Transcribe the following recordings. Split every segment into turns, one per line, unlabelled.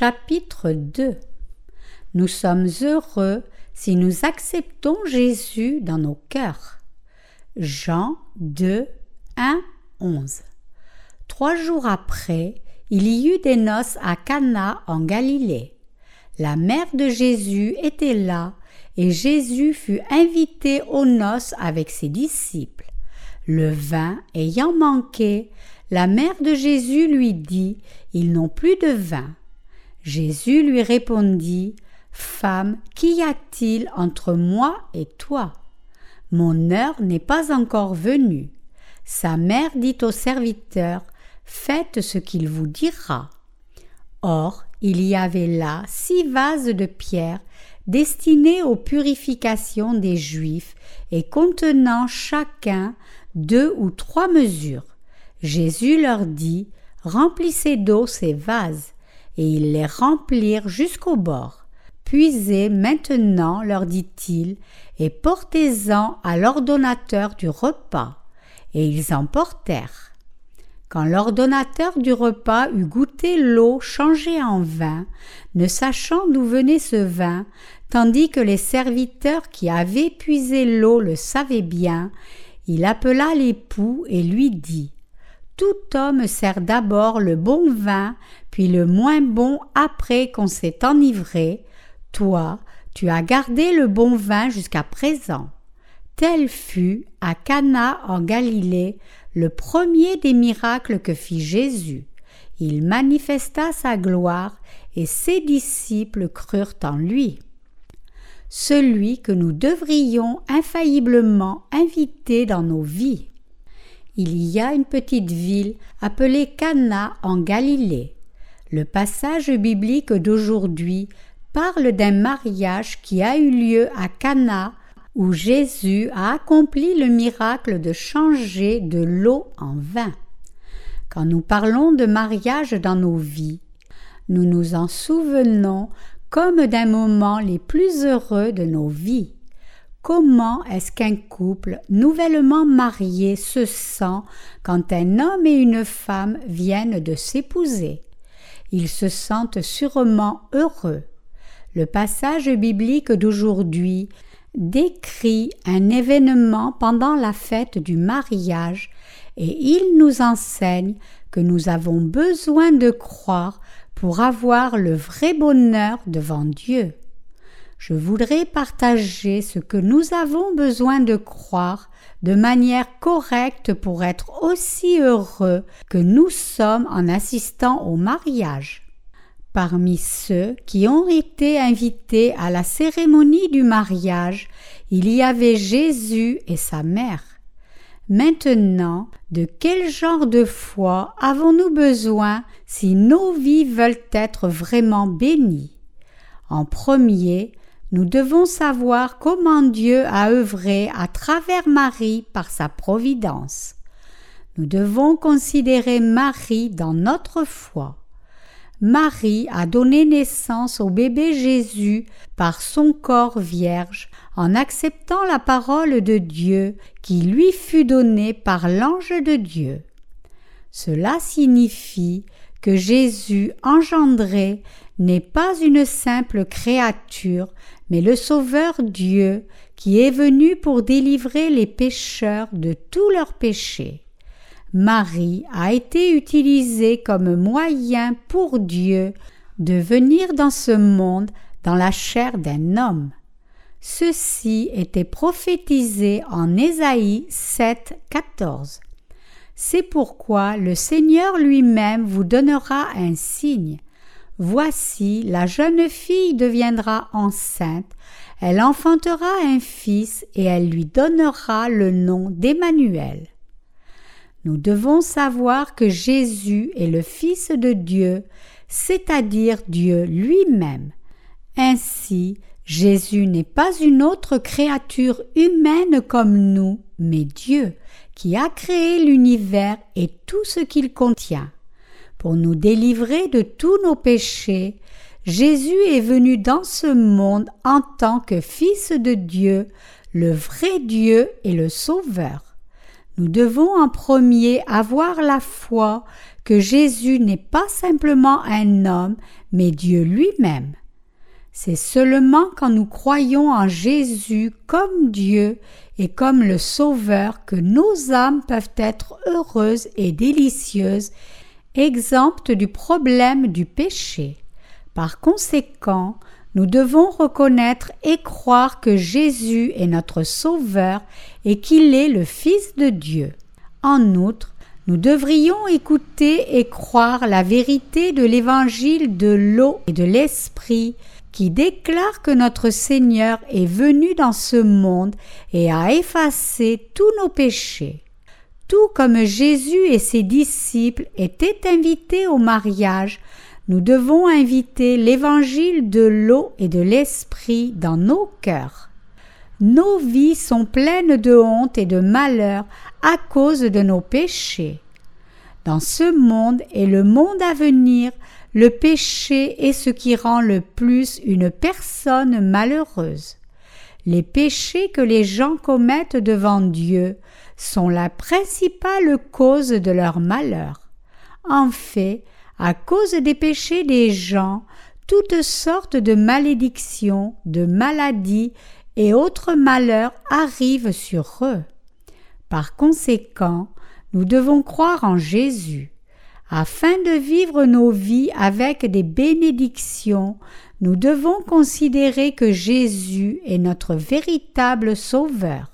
Chapitre 2 Nous sommes heureux si nous acceptons Jésus dans nos cœurs. Jean 2, 1, 11 Trois jours après, il y eut des noces à Cana en Galilée. La mère de Jésus était là, et Jésus fut invité aux noces avec ses disciples. Le vin ayant manqué, la mère de Jésus lui dit Ils n'ont plus de vin. Jésus lui répondit Femme, qu'y a-t-il entre moi et toi? Mon heure n'est pas encore venue. Sa mère dit au serviteur Faites ce qu'il vous dira. Or, il y avait là six vases de pierre destinés aux purifications des Juifs et contenant chacun deux ou trois mesures. Jésus leur dit Remplissez d'eau ces vases, et ils les remplirent jusqu'au bord. Puisez maintenant, leur dit-il, et portez-en à l'ordonnateur du repas. Et ils en portèrent. Quand l'ordonnateur du repas eut goûté l'eau changée en vin, ne sachant d'où venait ce vin, tandis que les serviteurs qui avaient puisé l'eau le savaient bien, il appela l'époux et lui dit tout homme sert d'abord le bon vin, puis le moins bon après qu'on s'est enivré. Toi, tu as gardé le bon vin jusqu'à présent. Tel fut, à Cana en Galilée, le premier des miracles que fit Jésus. Il manifesta sa gloire, et ses disciples crurent en lui. Celui que nous devrions infailliblement inviter dans nos vies il y a une petite ville appelée Cana en Galilée. Le passage biblique d'aujourd'hui parle d'un mariage qui a eu lieu à Cana où Jésus a accompli le miracle de changer de l'eau en vin. Quand nous parlons de mariage dans nos vies, nous nous en souvenons comme d'un moment les plus heureux de nos vies. Comment est-ce qu'un couple nouvellement marié se sent quand un homme et une femme viennent de s'épouser? Ils se sentent sûrement heureux. Le passage biblique d'aujourd'hui décrit un événement pendant la fête du mariage et il nous enseigne que nous avons besoin de croire pour avoir le vrai bonheur devant Dieu je voudrais partager ce que nous avons besoin de croire de manière correcte pour être aussi heureux que nous sommes en assistant au mariage. Parmi ceux qui ont été invités à la cérémonie du mariage, il y avait Jésus et sa mère. Maintenant, de quel genre de foi avons-nous besoin si nos vies veulent être vraiment bénies? En premier, nous devons savoir comment Dieu a œuvré à travers Marie par sa providence. Nous devons considérer Marie dans notre foi. Marie a donné naissance au bébé Jésus par son corps vierge en acceptant la parole de Dieu qui lui fut donnée par l'ange de Dieu. Cela signifie que Jésus engendré n'est pas une simple créature, mais le Sauveur Dieu qui est venu pour délivrer les pécheurs de tous leurs péchés. Marie a été utilisée comme moyen pour Dieu de venir dans ce monde dans la chair d'un homme. Ceci était prophétisé en Ésaïe 7, 14. C'est pourquoi le Seigneur lui-même vous donnera un signe. Voici, la jeune fille deviendra enceinte, elle enfantera un fils et elle lui donnera le nom d'Emmanuel. Nous devons savoir que Jésus est le Fils de Dieu, c'est-à-dire Dieu lui-même. Ainsi, Jésus n'est pas une autre créature humaine comme nous, mais Dieu, qui a créé l'univers et tout ce qu'il contient. Pour nous délivrer de tous nos péchés, Jésus est venu dans ce monde en tant que Fils de Dieu, le vrai Dieu et le Sauveur. Nous devons en premier avoir la foi que Jésus n'est pas simplement un homme, mais Dieu lui-même. C'est seulement quand nous croyons en Jésus comme Dieu et comme le Sauveur que nos âmes peuvent être heureuses et délicieuses, exemptes du problème du péché. Par conséquent, nous devons reconnaître et croire que Jésus est notre Sauveur et qu'il est le Fils de Dieu. En outre, nous devrions écouter et croire la vérité de l'évangile de l'eau et de l'esprit qui déclare que notre Seigneur est venu dans ce monde et a effacé tous nos péchés. Tout comme Jésus et ses disciples étaient invités au mariage, nous devons inviter l'évangile de l'eau et de l'esprit dans nos cœurs. Nos vies sont pleines de honte et de malheur à cause de nos péchés. Dans ce monde et le monde à venir, le péché est ce qui rend le plus une personne malheureuse. Les péchés que les gens commettent devant Dieu sont la principale cause de leur malheur. En fait, à cause des péchés des gens, toutes sortes de malédictions, de maladies et autres malheurs arrivent sur eux. Par conséquent, nous devons croire en Jésus. Afin de vivre nos vies avec des bénédictions, nous devons considérer que Jésus est notre véritable Sauveur.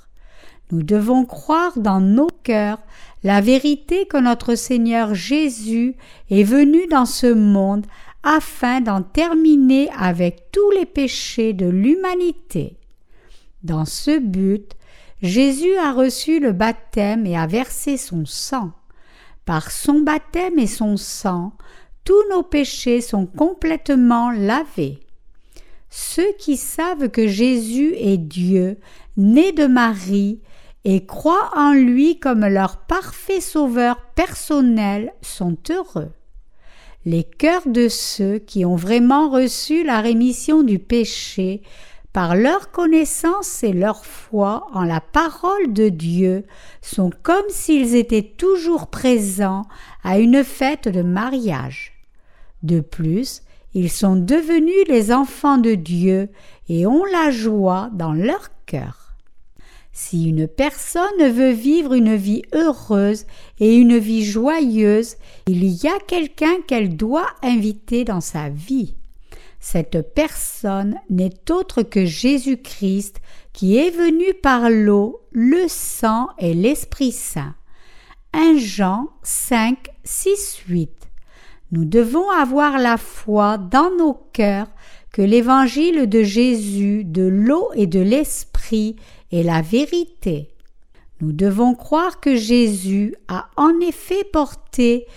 Nous devons croire dans nos cœurs la vérité que notre Seigneur Jésus est venu dans ce monde afin d'en terminer avec tous les péchés de l'humanité. Dans ce but, Jésus a reçu le baptême et a versé son sang. Par son baptême et son sang, tous nos péchés sont complètement lavés. Ceux qui savent que Jésus est Dieu, né de Marie, et croient en lui comme leur parfait sauveur personnel sont heureux. Les cœurs de ceux qui ont vraiment reçu la rémission du péché par leur connaissance et leur foi en la parole de Dieu sont comme s'ils étaient toujours présents à une fête de mariage. De plus, ils sont devenus les enfants de Dieu et ont la joie dans leur cœur. Si une personne veut vivre une vie heureuse et une vie joyeuse, il y a quelqu'un qu'elle doit inviter dans sa vie. Cette personne n'est autre que Jésus-Christ qui est venu par l'eau, le sang et l'Esprit Saint. 1 Jean 5, 6, 8. Nous devons avoir la foi dans nos cœurs que l'évangile de Jésus, de l'eau et de l'Esprit et la vérité. Nous devons croire que Jésus a en effet porté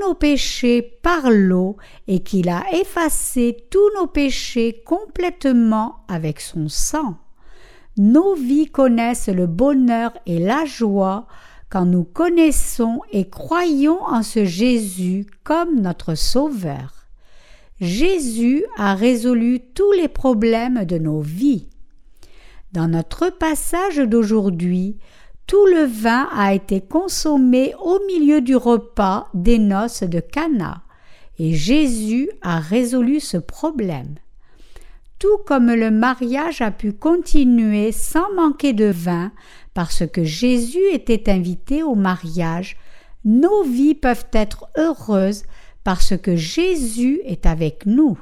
nos péchés par l'eau et qu'il a effacé tous nos péchés complètement avec son sang. Nos vies connaissent le bonheur et la joie quand nous connaissons et croyons en ce Jésus comme notre Sauveur. Jésus a résolu tous les problèmes de nos vies. Dans notre passage d'aujourd'hui, tout le vin a été consommé au milieu du repas des noces de Cana, et Jésus a résolu ce problème. Tout comme le mariage a pu continuer sans manquer de vin parce que Jésus était invité au mariage, nos vies peuvent être heureuses parce que Jésus est avec nous.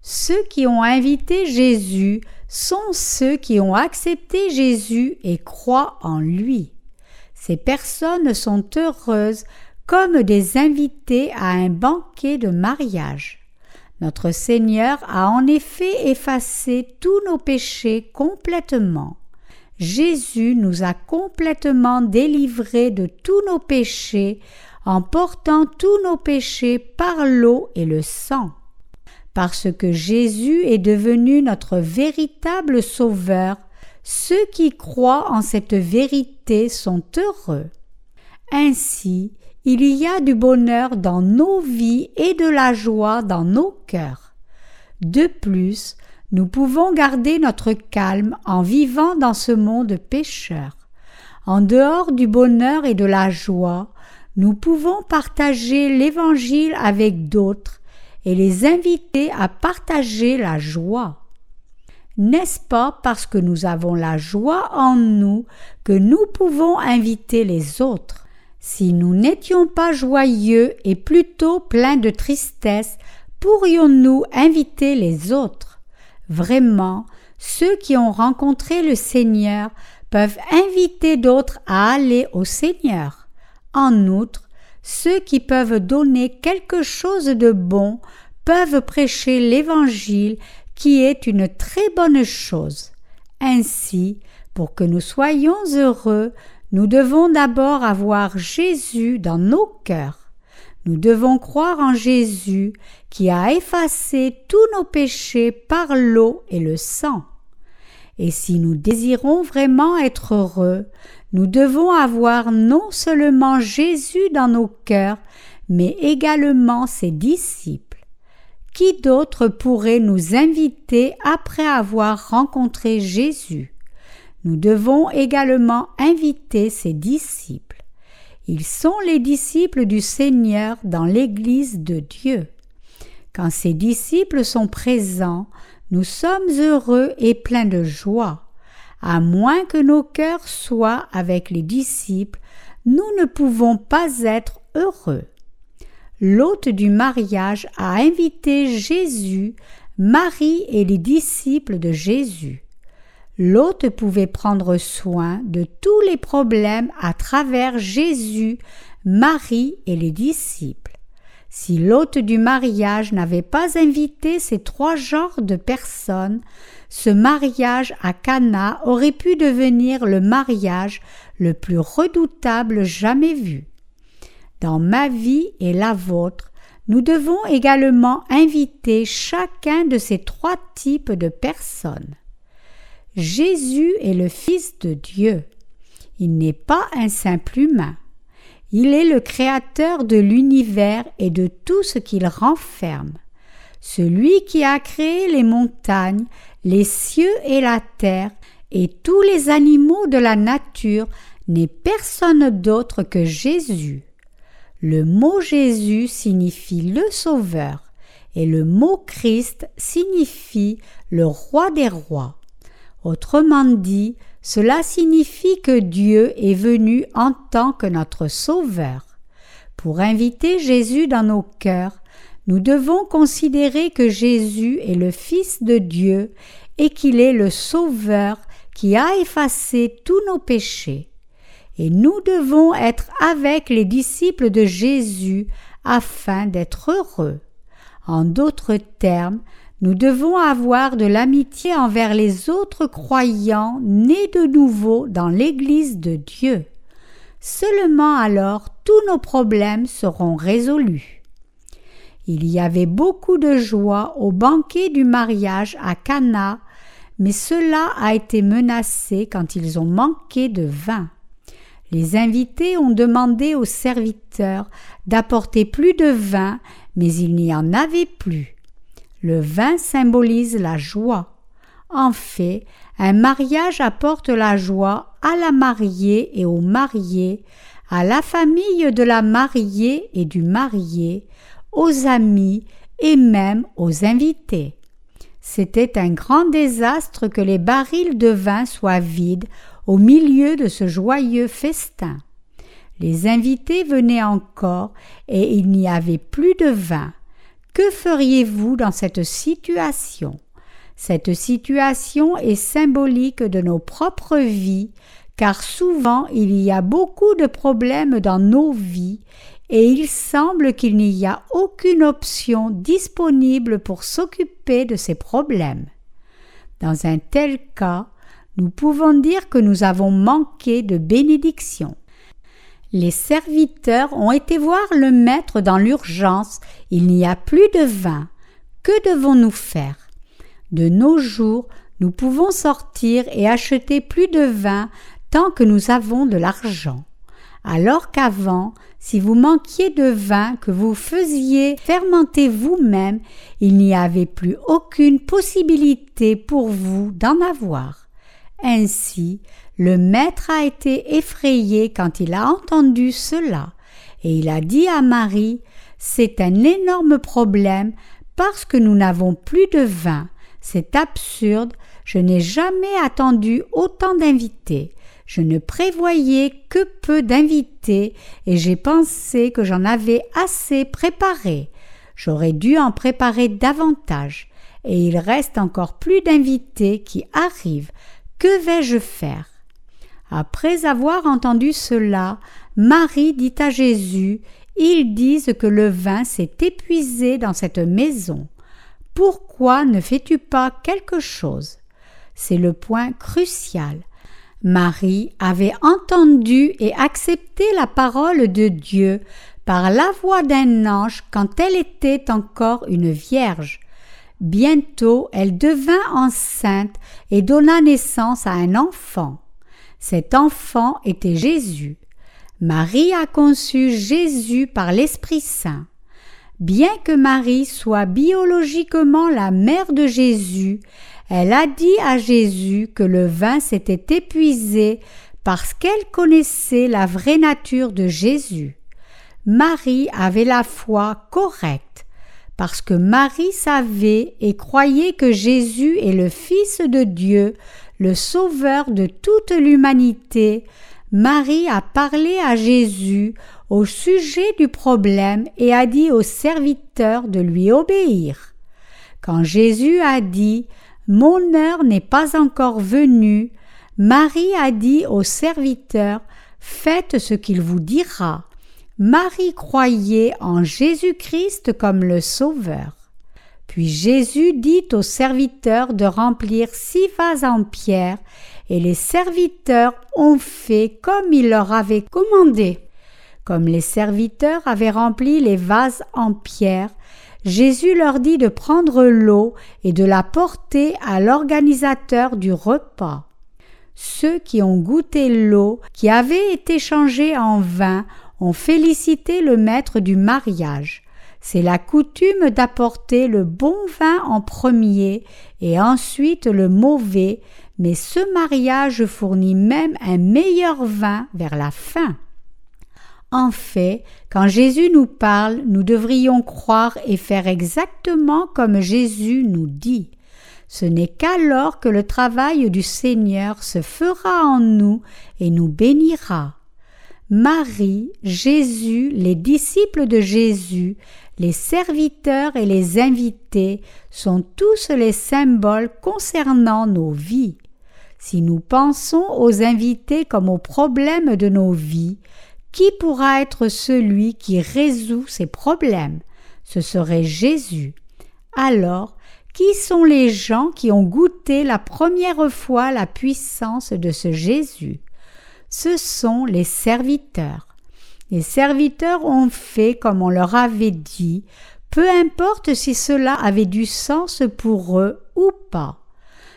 Ceux qui ont invité Jésus sont ceux qui ont accepté Jésus et croient en lui. Ces personnes sont heureuses comme des invités à un banquet de mariage. Notre Seigneur a en effet effacé tous nos péchés complètement. Jésus nous a complètement délivrés de tous nos péchés en portant tous nos péchés par l'eau et le sang parce que Jésus est devenu notre véritable Sauveur, ceux qui croient en cette vérité sont heureux. Ainsi, il y a du bonheur dans nos vies et de la joie dans nos cœurs. De plus, nous pouvons garder notre calme en vivant dans ce monde pécheur. En dehors du bonheur et de la joie, nous pouvons partager l'Évangile avec d'autres et les inviter à partager la joie. N'est-ce pas parce que nous avons la joie en nous que nous pouvons inviter les autres? Si nous n'étions pas joyeux et plutôt pleins de tristesse, pourrions-nous inviter les autres? Vraiment, ceux qui ont rencontré le Seigneur peuvent inviter d'autres à aller au Seigneur. En outre, ceux qui peuvent donner quelque chose de bon peuvent prêcher l'Évangile qui est une très bonne chose. Ainsi, pour que nous soyons heureux, nous devons d'abord avoir Jésus dans nos cœurs. Nous devons croire en Jésus qui a effacé tous nos péchés par l'eau et le sang. Et si nous désirons vraiment être heureux, nous devons avoir non seulement Jésus dans nos cœurs, mais également ses disciples. Qui d'autre pourrait nous inviter après avoir rencontré Jésus? Nous devons également inviter ses disciples. Ils sont les disciples du Seigneur dans l'Église de Dieu. Quand ces disciples sont présents, nous sommes heureux et pleins de joie. À moins que nos cœurs soient avec les disciples, nous ne pouvons pas être heureux l'hôte du mariage a invité Jésus, Marie et les disciples de Jésus. L'hôte pouvait prendre soin de tous les problèmes à travers Jésus, Marie et les disciples. Si l'hôte du mariage n'avait pas invité ces trois genres de personnes, ce mariage à Cana aurait pu devenir le mariage le plus redoutable jamais vu dans ma vie et la vôtre, nous devons également inviter chacun de ces trois types de personnes. Jésus est le Fils de Dieu. Il n'est pas un simple humain. Il est le Créateur de l'univers et de tout ce qu'il renferme. Celui qui a créé les montagnes, les cieux et la terre, et tous les animaux de la nature n'est personne d'autre que Jésus. Le mot Jésus signifie le Sauveur et le mot Christ signifie le roi des rois. Autrement dit, cela signifie que Dieu est venu en tant que notre Sauveur. Pour inviter Jésus dans nos cœurs, nous devons considérer que Jésus est le Fils de Dieu et qu'il est le Sauveur qui a effacé tous nos péchés et nous devons être avec les disciples de Jésus afin d'être heureux. En d'autres termes, nous devons avoir de l'amitié envers les autres croyants nés de nouveau dans l'Église de Dieu. Seulement alors tous nos problèmes seront résolus. Il y avait beaucoup de joie au banquet du mariage à Cana, mais cela a été menacé quand ils ont manqué de vin. Les invités ont demandé aux serviteurs d'apporter plus de vin, mais il n'y en avait plus. Le vin symbolise la joie. En fait, un mariage apporte la joie à la mariée et au marié, à la famille de la mariée et du marié, aux amis et même aux invités. C'était un grand désastre que les barils de vin soient vides au milieu de ce joyeux festin. Les invités venaient encore et il n'y avait plus de vin. Que feriez-vous dans cette situation? Cette situation est symbolique de nos propres vies, car souvent il y a beaucoup de problèmes dans nos vies et il semble qu'il n'y a aucune option disponible pour s'occuper de ces problèmes. Dans un tel cas, nous pouvons dire que nous avons manqué de bénédiction. Les serviteurs ont été voir le maître dans l'urgence, il n'y a plus de vin. Que devons-nous faire? De nos jours, nous pouvons sortir et acheter plus de vin tant que nous avons de l'argent. Alors qu'avant, si vous manquiez de vin que vous faisiez fermenter vous-même, il n'y avait plus aucune possibilité pour vous d'en avoir. Ainsi, le maître a été effrayé quand il a entendu cela, et il a dit à Marie C'est un énorme problème Parce que nous n'avons plus de vin, c'est absurde, je n'ai jamais attendu autant d'invités. Je ne prévoyais que peu d'invités et j'ai pensé que j'en avais assez préparé. J'aurais dû en préparer davantage et il reste encore plus d'invités qui arrivent. Que vais-je faire? Après avoir entendu cela, Marie dit à Jésus Ils disent que le vin s'est épuisé dans cette maison. Pourquoi ne fais-tu pas quelque chose? C'est le point crucial. Marie avait entendu et accepté la parole de Dieu par la voix d'un ange quand elle était encore une vierge. Bientôt elle devint enceinte et donna naissance à un enfant. Cet enfant était Jésus. Marie a conçu Jésus par l'Esprit Saint. Bien que Marie soit biologiquement la mère de Jésus, elle a dit à Jésus que le vin s'était épuisé parce qu'elle connaissait la vraie nature de Jésus. Marie avait la foi correcte, parce que Marie savait et croyait que Jésus est le Fils de Dieu, le Sauveur de toute l'humanité, Marie a parlé à Jésus au sujet du problème et a dit aux serviteurs de lui obéir. Quand Jésus a dit Mon heure n'est pas encore venue, Marie a dit aux serviteurs Faites ce qu'il vous dira. Marie croyait en Jésus-Christ comme le Sauveur. Puis Jésus dit aux serviteurs de remplir six vases en pierre, et les serviteurs ont fait comme il leur avait commandé. Comme les serviteurs avaient rempli les vases en pierre, Jésus leur dit de prendre l'eau et de la porter à l'organisateur du repas. Ceux qui ont goûté l'eau qui avait été changée en vin ont félicité le maître du mariage. C'est la coutume d'apporter le bon vin en premier et ensuite le mauvais, mais ce mariage fournit même un meilleur vin vers la fin. En fait, quand Jésus nous parle, nous devrions croire et faire exactement comme Jésus nous dit. Ce n'est qu'alors que le travail du Seigneur se fera en nous et nous bénira. Marie, Jésus, les disciples de Jésus, les serviteurs et les invités sont tous les symboles concernant nos vies. Si nous pensons aux invités comme aux problèmes de nos vies, qui pourra être celui qui résout ces problèmes? Ce serait Jésus. Alors, qui sont les gens qui ont goûté la première fois la puissance de ce Jésus? Ce sont les serviteurs. Les serviteurs ont fait comme on leur avait dit, peu importe si cela avait du sens pour eux ou pas.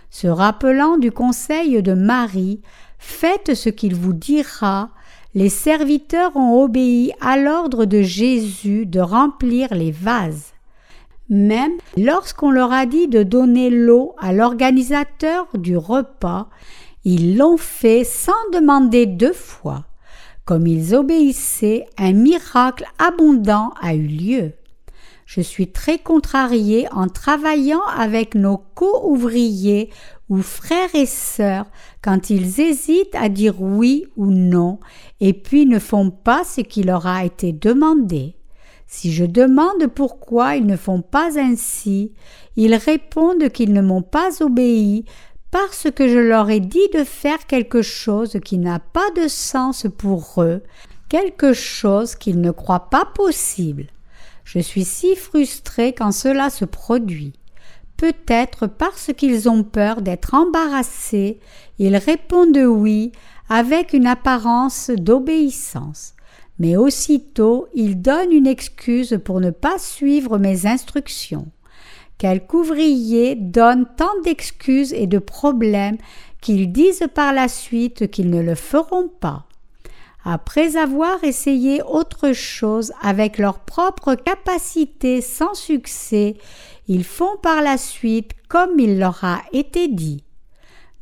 Se rappelant du conseil de Marie, faites ce qu'il vous dira, les serviteurs ont obéi à l'ordre de Jésus de remplir les vases. Même lorsqu'on leur a dit de donner l'eau à l'organisateur du repas, ils l'ont fait sans demander deux fois. Comme ils obéissaient, un miracle abondant a eu lieu. Je suis très contrarié en travaillant avec nos co-ouvriers ou frères et sœurs quand ils hésitent à dire oui ou non et puis ne font pas ce qui leur a été demandé. Si je demande pourquoi ils ne font pas ainsi, ils répondent qu'ils ne m'ont pas obéi parce que je leur ai dit de faire quelque chose qui n'a pas de sens pour eux, quelque chose qu'ils ne croient pas possible. Je suis si frustré quand cela se produit. Peut-être parce qu'ils ont peur d'être embarrassés, ils répondent oui avec une apparence d'obéissance. Mais aussitôt ils donnent une excuse pour ne pas suivre mes instructions. Quelques ouvriers donnent tant d'excuses et de problèmes qu'ils disent par la suite qu'ils ne le feront pas. Après avoir essayé autre chose avec leur propre capacité sans succès, ils font par la suite comme il leur a été dit.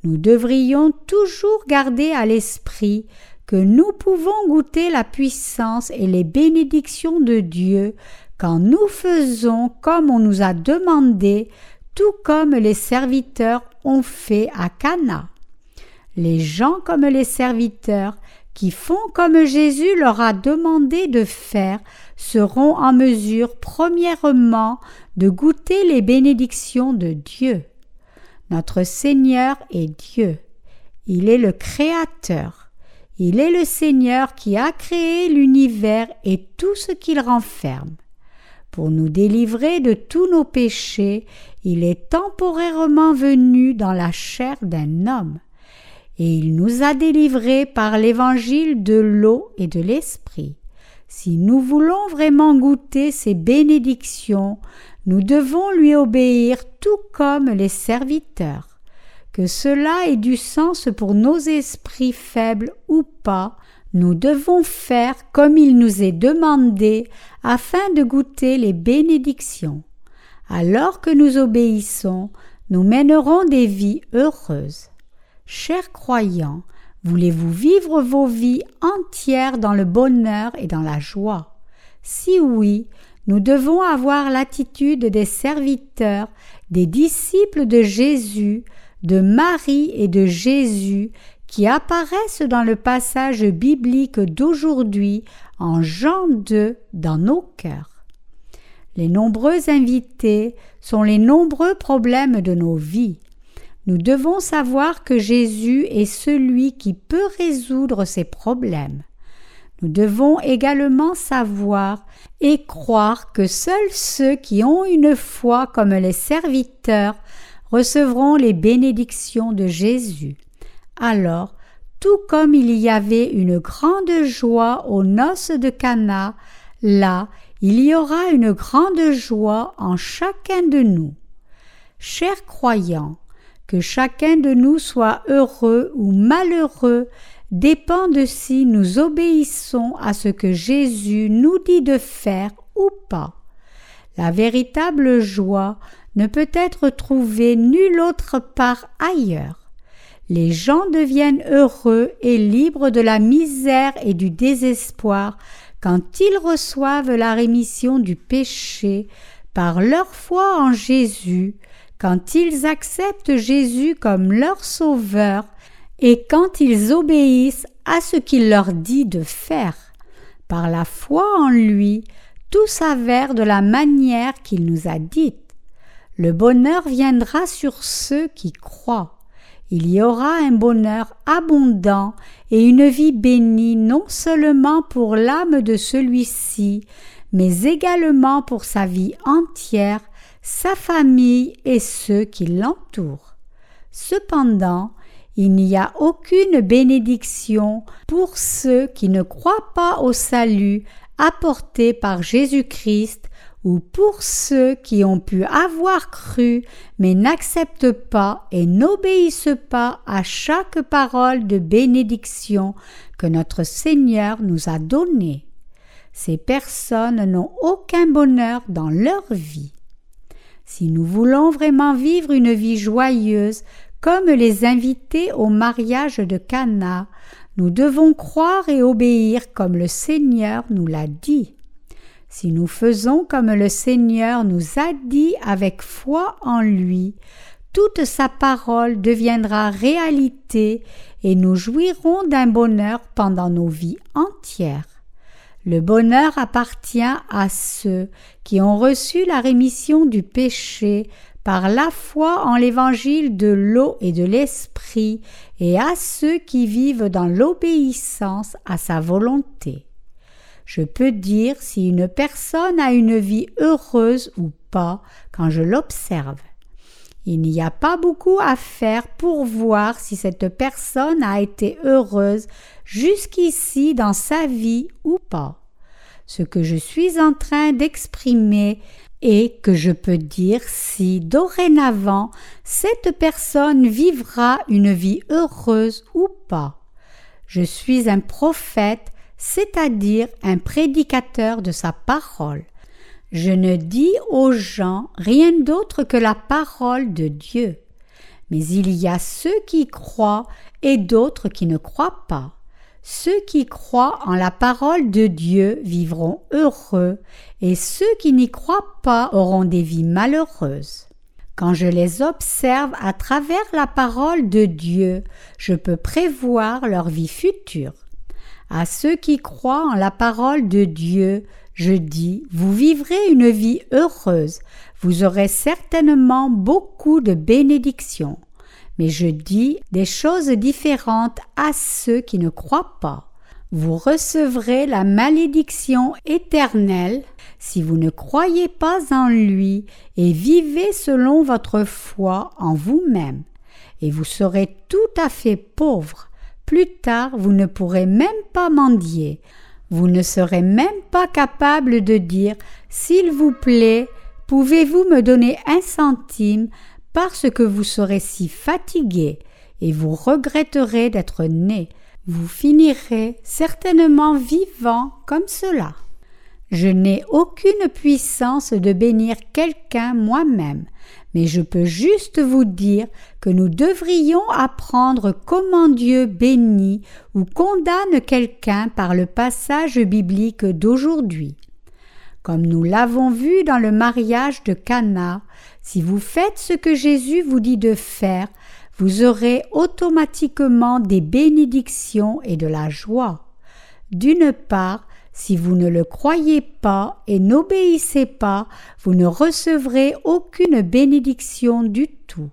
Nous devrions toujours garder à l'esprit que nous pouvons goûter la puissance et les bénédictions de Dieu quand nous faisons comme on nous a demandé, tout comme les serviteurs ont fait à Cana. Les gens comme les serviteurs qui font comme Jésus leur a demandé de faire seront en mesure premièrement de goûter les bénédictions de Dieu. Notre Seigneur est Dieu. Il est le Créateur. Il est le Seigneur qui a créé l'univers et tout ce qu'il renferme. Pour nous délivrer de tous nos péchés, il est temporairement venu dans la chair d'un homme, et il nous a délivrés par l'évangile de l'eau et de l'esprit. Si nous voulons vraiment goûter ces bénédictions, nous devons lui obéir tout comme les serviteurs. Que cela ait du sens pour nos esprits faibles ou pas, nous devons faire comme il nous est demandé afin de goûter les bénédictions. Alors que nous obéissons, nous mènerons des vies heureuses. Chers croyants, voulez-vous vivre vos vies entières dans le bonheur et dans la joie? Si oui, nous devons avoir l'attitude des serviteurs, des disciples de Jésus, de Marie et de Jésus qui apparaissent dans le passage biblique d'aujourd'hui en Jean 2 dans nos cœurs. Les nombreux invités sont les nombreux problèmes de nos vies. Nous devons savoir que Jésus est celui qui peut résoudre ces problèmes. Nous devons également savoir et croire que seuls ceux qui ont une foi comme les serviteurs recevront les bénédictions de Jésus. Alors, tout comme il y avait une grande joie aux noces de Cana, là il y aura une grande joie en chacun de nous. Chers croyants, que chacun de nous soit heureux ou malheureux dépend de si nous obéissons à ce que Jésus nous dit de faire ou pas. La véritable joie ne peut être trouvée nulle autre part ailleurs. Les gens deviennent heureux et libres de la misère et du désespoir quand ils reçoivent la rémission du péché par leur foi en Jésus, quand ils acceptent Jésus comme leur sauveur et quand ils obéissent à ce qu'il leur dit de faire. Par la foi en lui, tout s'avère de la manière qu'il nous a dite. Le bonheur viendra sur ceux qui croient. Il y aura un bonheur abondant et une vie bénie non seulement pour l'âme de celui-ci, mais également pour sa vie entière, sa famille et ceux qui l'entourent. Cependant, il n'y a aucune bénédiction pour ceux qui ne croient pas au salut apporté par Jésus-Christ ou pour ceux qui ont pu avoir cru mais n'acceptent pas et n'obéissent pas à chaque parole de bénédiction que notre Seigneur nous a donnée. Ces personnes n'ont aucun bonheur dans leur vie. Si nous voulons vraiment vivre une vie joyeuse, comme les invités au mariage de Cana, nous devons croire et obéir comme le Seigneur nous l'a dit. Si nous faisons comme le Seigneur nous a dit avec foi en lui, toute sa parole deviendra réalité et nous jouirons d'un bonheur pendant nos vies entières. Le bonheur appartient à ceux qui ont reçu la rémission du péché par la foi en l'évangile de l'eau et de l'esprit, et à ceux qui vivent dans l'obéissance à sa volonté. Je peux dire si une personne a une vie heureuse ou pas quand je l'observe. Il n'y a pas beaucoup à faire pour voir si cette personne a été heureuse jusqu'ici dans sa vie ou pas. Ce que je suis en train d'exprimer et que je peux dire si dorénavant cette personne vivra une vie heureuse ou pas. Je suis un prophète, c'est-à-dire un prédicateur de sa parole. Je ne dis aux gens rien d'autre que la parole de Dieu. Mais il y a ceux qui croient et d'autres qui ne croient pas. Ceux qui croient en la parole de Dieu vivront heureux, et ceux qui n'y croient pas auront des vies malheureuses. Quand je les observe à travers la parole de Dieu, je peux prévoir leur vie future. À ceux qui croient en la parole de Dieu, je dis, vous vivrez une vie heureuse, vous aurez certainement beaucoup de bénédictions mais je dis des choses différentes à ceux qui ne croient pas. Vous recevrez la malédiction éternelle si vous ne croyez pas en lui et vivez selon votre foi en vous-même, et vous serez tout à fait pauvre. Plus tard, vous ne pourrez même pas mendier. Vous ne serez même pas capable de dire S'il vous plaît, pouvez-vous me donner un centime parce que vous serez si fatigué et vous regretterez d'être né, vous finirez certainement vivant comme cela. Je n'ai aucune puissance de bénir quelqu'un moi-même, mais je peux juste vous dire que nous devrions apprendre comment Dieu bénit ou condamne quelqu'un par le passage biblique d'aujourd'hui. Comme nous l'avons vu dans le mariage de Cana, si vous faites ce que Jésus vous dit de faire, vous aurez automatiquement des bénédictions et de la joie. D'une part, si vous ne le croyez pas et n'obéissez pas, vous ne recevrez aucune bénédiction du tout.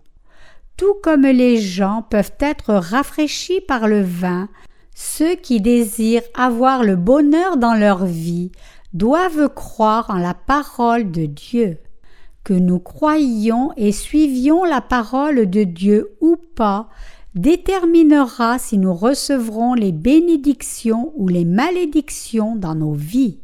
Tout comme les gens peuvent être rafraîchis par le vin, ceux qui désirent avoir le bonheur dans leur vie doivent croire en la parole de Dieu que nous croyions et suivions la parole de Dieu ou pas déterminera si nous recevrons les bénédictions ou les malédictions dans nos vies.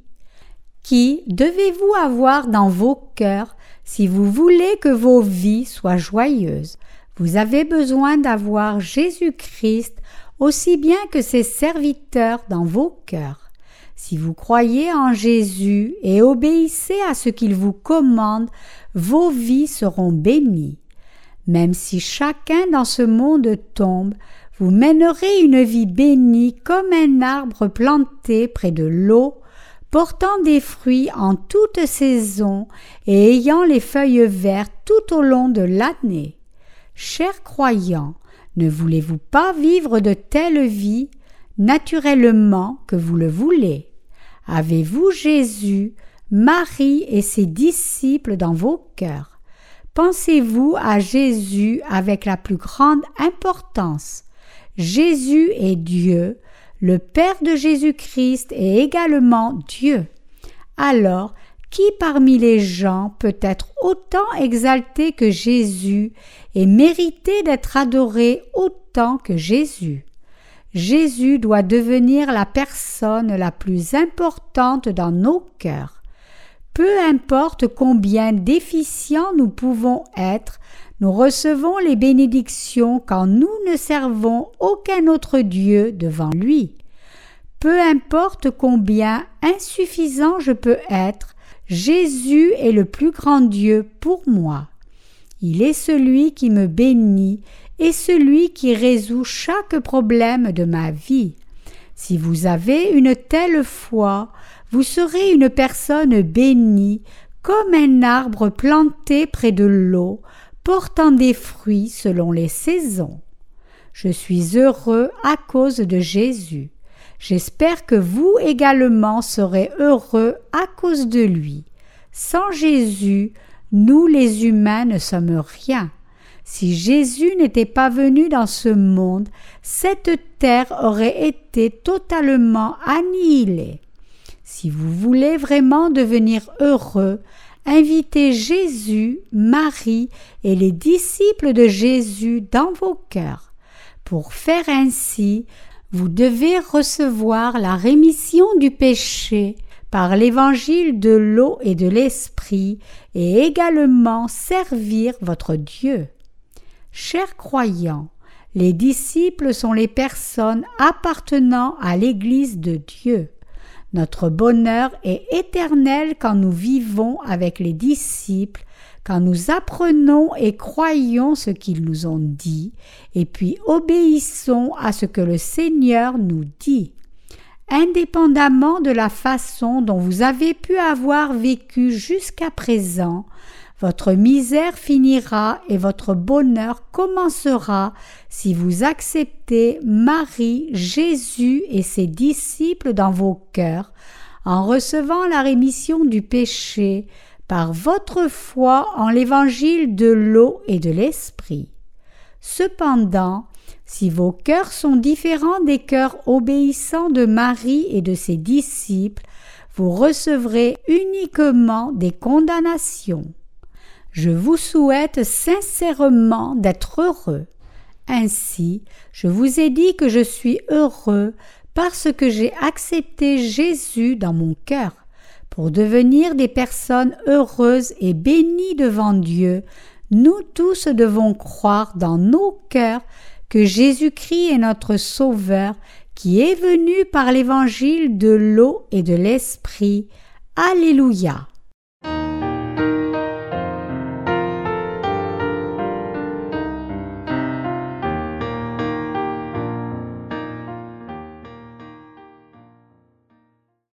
Qui devez-vous avoir dans vos cœurs si vous voulez que vos vies soient joyeuses? Vous avez besoin d'avoir Jésus-Christ aussi bien que ses serviteurs dans vos cœurs. Si vous croyez en Jésus et obéissez à ce qu'il vous commande, vos vies seront bénies. Même si chacun dans ce monde tombe, vous mènerez une vie bénie comme un arbre planté près de l'eau, portant des fruits en toute saison et ayant les feuilles vertes tout au long de l'année. Chers croyants, ne voulez-vous pas vivre de telle vie naturellement que vous le voulez. Avez-vous Jésus, Marie et ses disciples dans vos cœurs? Pensez-vous à Jésus avec la plus grande importance? Jésus est Dieu, le Père de Jésus-Christ est également Dieu. Alors, qui parmi les gens peut être autant exalté que Jésus et mériter d'être adoré autant que Jésus? Jésus doit devenir la personne la plus importante dans nos cœurs. Peu importe combien déficients nous pouvons être, nous recevons les bénédictions quand nous ne servons aucun autre Dieu devant lui. Peu importe combien insuffisant je peux être, Jésus est le plus grand Dieu pour moi. Il est celui qui me bénit et celui qui résout chaque problème de ma vie. Si vous avez une telle foi, vous serez une personne bénie, comme un arbre planté près de l'eau, portant des fruits selon les saisons. Je suis heureux à cause de Jésus. J'espère que vous également serez heureux à cause de lui. Sans Jésus, nous les humains ne sommes rien. Si Jésus n'était pas venu dans ce monde, cette terre aurait été totalement annihilée. Si vous voulez vraiment devenir heureux, invitez Jésus, Marie et les disciples de Jésus dans vos cœurs. Pour faire ainsi, vous devez recevoir la rémission du péché par l'évangile de l'eau et de l'esprit et également servir votre Dieu. Chers croyants, les disciples sont les personnes appartenant à l'Église de Dieu. Notre bonheur est éternel quand nous vivons avec les disciples, quand nous apprenons et croyons ce qu'ils nous ont dit, et puis obéissons à ce que le Seigneur nous dit. indépendamment de la façon dont vous avez pu avoir vécu jusqu'à présent, votre misère finira et votre bonheur commencera si vous acceptez Marie, Jésus et ses disciples dans vos cœurs, en recevant la rémission du péché par votre foi en l'évangile de l'eau et de l'esprit. Cependant, si vos cœurs sont différents des cœurs obéissants de Marie et de ses disciples, vous recevrez uniquement des condamnations. Je vous souhaite sincèrement d'être heureux. Ainsi, je vous ai dit que je suis heureux parce que j'ai accepté Jésus dans mon cœur. Pour devenir des personnes heureuses et bénies devant Dieu, nous tous devons croire dans nos cœurs que Jésus-Christ est notre Sauveur, qui est venu par l'évangile de l'eau et de l'Esprit. Alléluia.